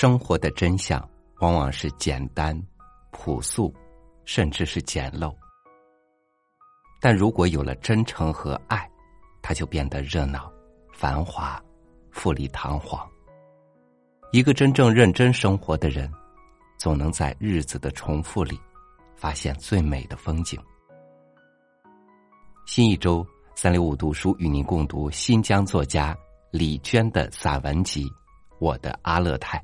生活的真相往往是简单、朴素，甚至是简陋。但如果有了真诚和爱，它就变得热闹、繁华、富丽堂皇。一个真正认真生活的人，总能在日子的重复里，发现最美的风景。新一周三六五读书与您共读新疆作家李娟的散文集《我的阿勒泰》。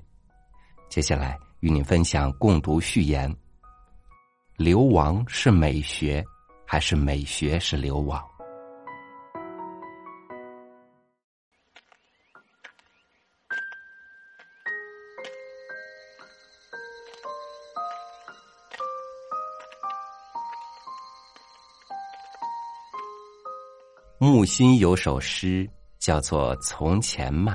接下来与您分享共读序言：流亡是美学，还是美学是流亡？木心有首诗叫做《从前慢》。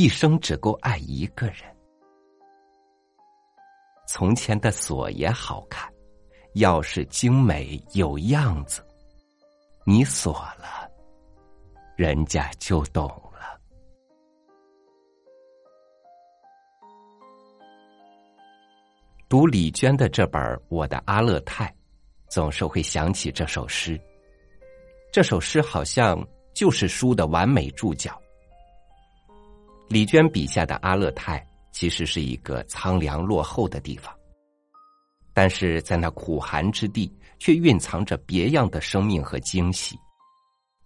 一生只够爱一个人。从前的锁也好看，钥匙精美有样子。你锁了，人家就懂了。读李娟的这本《我的阿勒泰》，总是会想起这首诗。这首诗好像就是书的完美注脚。李娟笔下的阿勒泰其实是一个苍凉落后的地方，但是在那苦寒之地，却蕴藏着别样的生命和惊喜。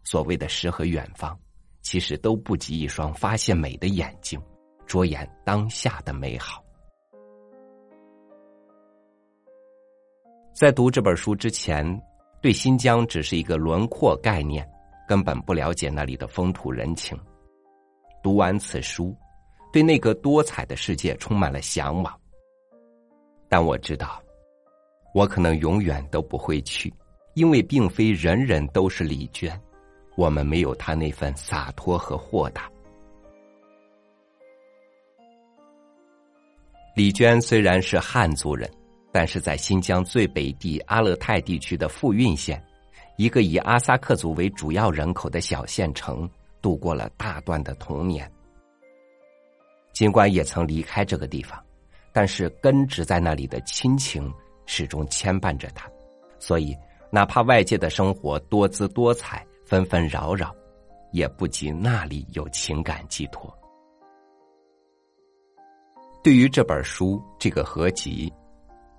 所谓的诗和远方，其实都不及一双发现美的眼睛，着眼当下的美好。在读这本书之前，对新疆只是一个轮廓概念，根本不了解那里的风土人情。读完此书，对那个多彩的世界充满了向往。但我知道，我可能永远都不会去，因为并非人人都是李娟，我们没有她那份洒脱和豁达。李娟虽然是汉族人，但是在新疆最北地阿勒泰地区的富蕴县，一个以阿萨克族为主要人口的小县城。度过了大段的童年，尽管也曾离开这个地方，但是根植在那里的亲情始终牵绊着他，所以哪怕外界的生活多姿多彩、纷纷扰扰，也不及那里有情感寄托。对于这本书这个合集，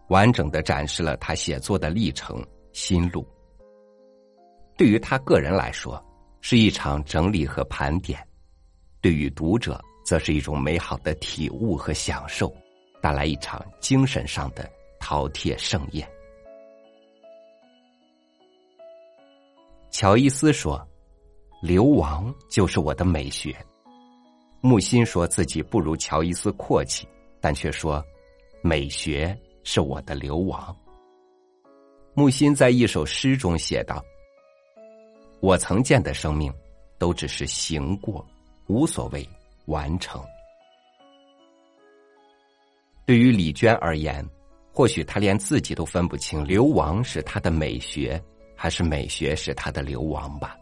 完整的展示了他写作的历程心路。对于他个人来说。是一场整理和盘点，对于读者则是一种美好的体悟和享受，带来一场精神上的饕餮盛宴。乔伊斯说：“流亡就是我的美学。”木心说自己不如乔伊斯阔气，但却说：“美学是我的流亡。”木心在一首诗中写道。我曾见的生命，都只是行过，无所谓完成。对于李娟而言，或许她连自己都分不清，流亡是她的美学，还是美学是她的流亡吧。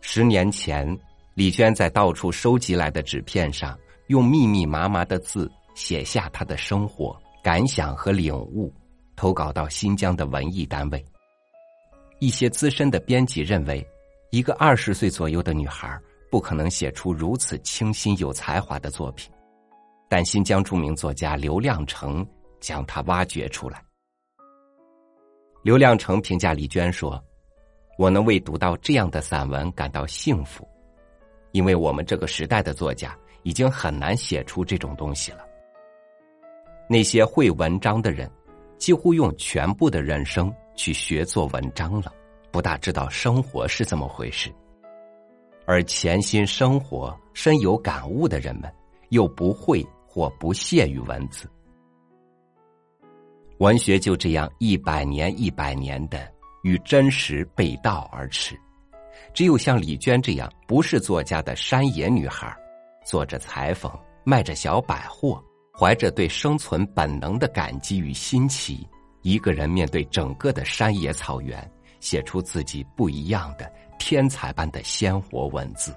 十年前，李娟在到处收集来的纸片上，用密密麻麻的字写下她的生活感想和领悟，投稿到新疆的文艺单位。一些资深的编辑认为，一个二十岁左右的女孩不可能写出如此清新有才华的作品，但新疆著名作家刘亮程将她挖掘出来。刘亮程评价李娟说：“我能为读到这样的散文感到幸福，因为我们这个时代的作家已经很难写出这种东西了。那些会文章的人，几乎用全部的人生。”去学做文章了，不大知道生活是怎么回事。而潜心生活、深有感悟的人们，又不会或不屑于文字。文学就这样一百年一百年的与真实背道而驰。只有像李娟这样不是作家的山野女孩，做着裁缝，卖着小百货，怀着对生存本能的感激与新奇，一个人面对整个的山野草原，写出自己不一样的天才般的鲜活文字。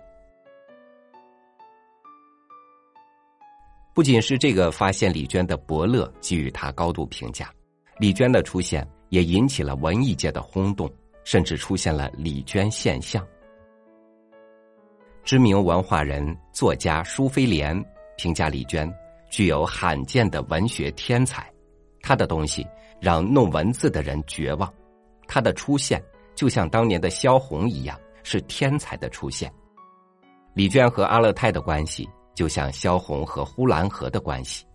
不仅是这个发现李娟的伯乐给予她高度评价，李娟的出现也引起了文艺界的轰动。甚至出现了李娟现象。知名文化人、作家舒飞莲评价李娟具有罕见的文学天才，他的东西让弄文字的人绝望，他的出现就像当年的萧红一样，是天才的出现。李娟和阿勒泰的关系就像萧红和呼兰河的关系。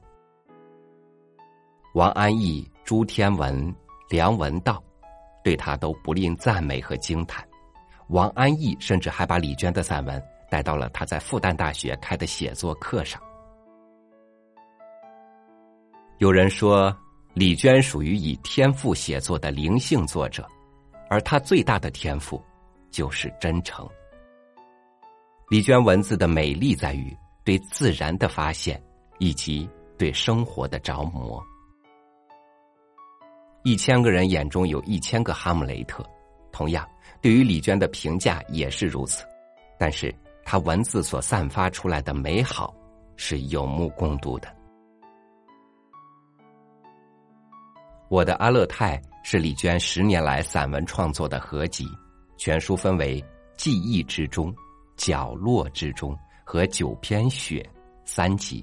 王安忆、朱天文、梁文道。对他都不吝赞美和惊叹，王安忆甚至还把李娟的散文带到了他在复旦大学开的写作课上。有人说，李娟属于以天赋写作的灵性作者，而她最大的天赋就是真诚。李娟文字的美丽在于对自然的发现，以及对生活的着魔。一千个人眼中有一千个哈姆雷特，同样，对于李娟的评价也是如此。但是，她文字所散发出来的美好，是有目共睹的。我的阿勒泰是李娟十年来散文创作的合集，全书分为记忆之中、角落之中和九篇雪三集。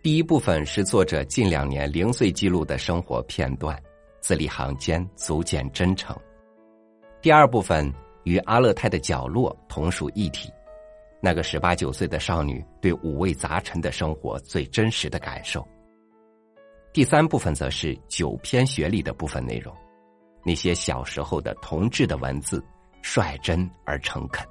第一部分是作者近两年零碎记录的生活片段，字里行间足见真诚。第二部分与阿勒泰的角落同属一体，那个十八九岁的少女对五味杂陈的生活最真实的感受。第三部分则是九篇学历的部分内容，那些小时候的同志的文字，率真而诚恳。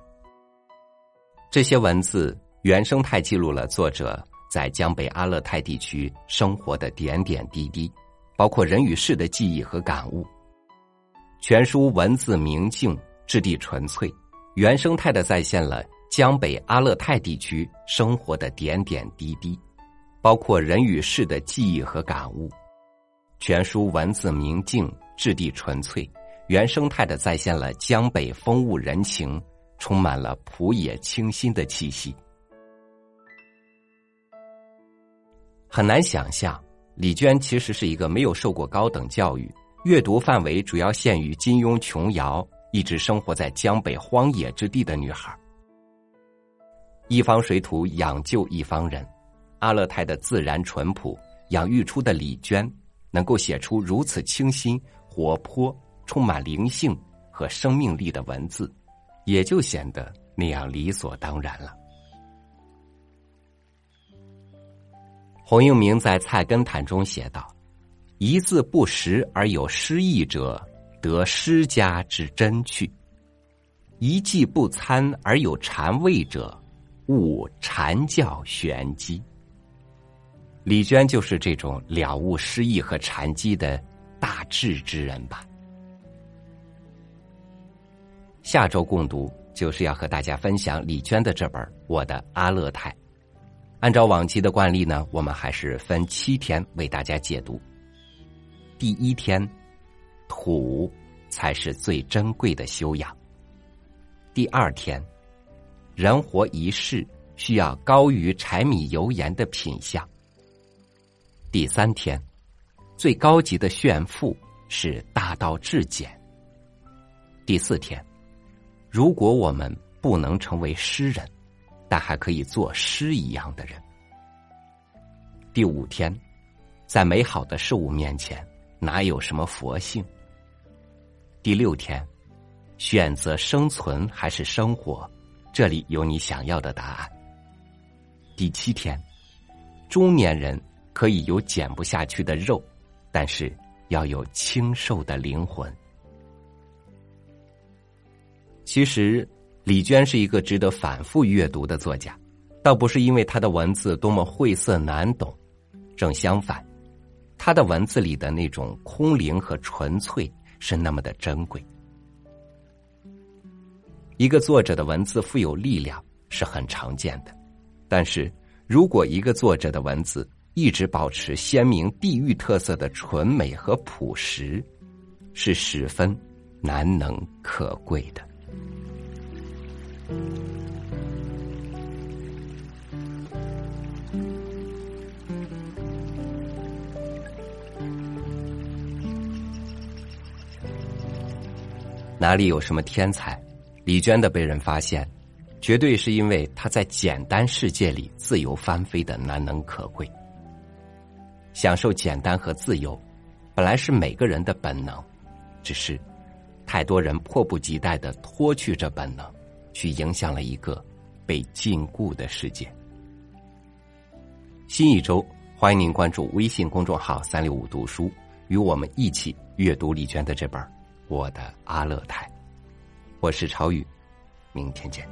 这些文字原生态记录了作者。在江北阿勒泰地区生活的点点滴滴，包括人与事的记忆和感悟。全书文字明净，质地纯粹，原生态的再现了江北阿勒泰地区生活的点点滴滴，包括人与事的记忆和感悟。全书文字明净，质地纯粹，原生态的再现了江北风物人情，充满了朴野清新的气息。很难想象，李娟其实是一个没有受过高等教育、阅读范围主要限于金庸琼瑶、一直生活在江北荒野之地的女孩。一方水土养就一方人，阿勒泰的自然淳朴养育出的李娟，能够写出如此清新、活泼、充满灵性和生命力的文字，也就显得那样理所当然了。洪应明在《菜根谭》中写道：“一字不识而有诗意者，得诗家之真趣；一计不参而有禅味者，悟禅教玄机。”李娟就是这种了悟诗意和禅机的大智之人吧。下周共读就是要和大家分享李娟的这本《我的阿勒泰》。按照往期的惯例呢，我们还是分七天为大家解读。第一天，土才是最珍贵的修养。第二天，人活一世需要高于柴米油盐的品相。第三天，最高级的炫富是大道至简。第四天，如果我们不能成为诗人。但还可以做诗一样的人。第五天，在美好的事物面前，哪有什么佛性？第六天，选择生存还是生活？这里有你想要的答案。第七天，中年人可以有减不下去的肉，但是要有清瘦的灵魂。其实。李娟是一个值得反复阅读的作家，倒不是因为她的文字多么晦涩难懂，正相反，她的文字里的那种空灵和纯粹是那么的珍贵。一个作者的文字富有力量是很常见的，但是如果一个作者的文字一直保持鲜明地域特色的纯美和朴实，是十分难能可贵的。哪里有什么天才？李娟的被人发现，绝对是因为她在简单世界里自由翻飞的难能可贵。享受简单和自由，本来是每个人的本能，只是太多人迫不及待的脱去这本能。去影响了一个被禁锢的世界。新一周，欢迎您关注微信公众号“三六五读书”，与我们一起阅读李娟的这本《我的阿勒泰》。我是朝宇，明天见。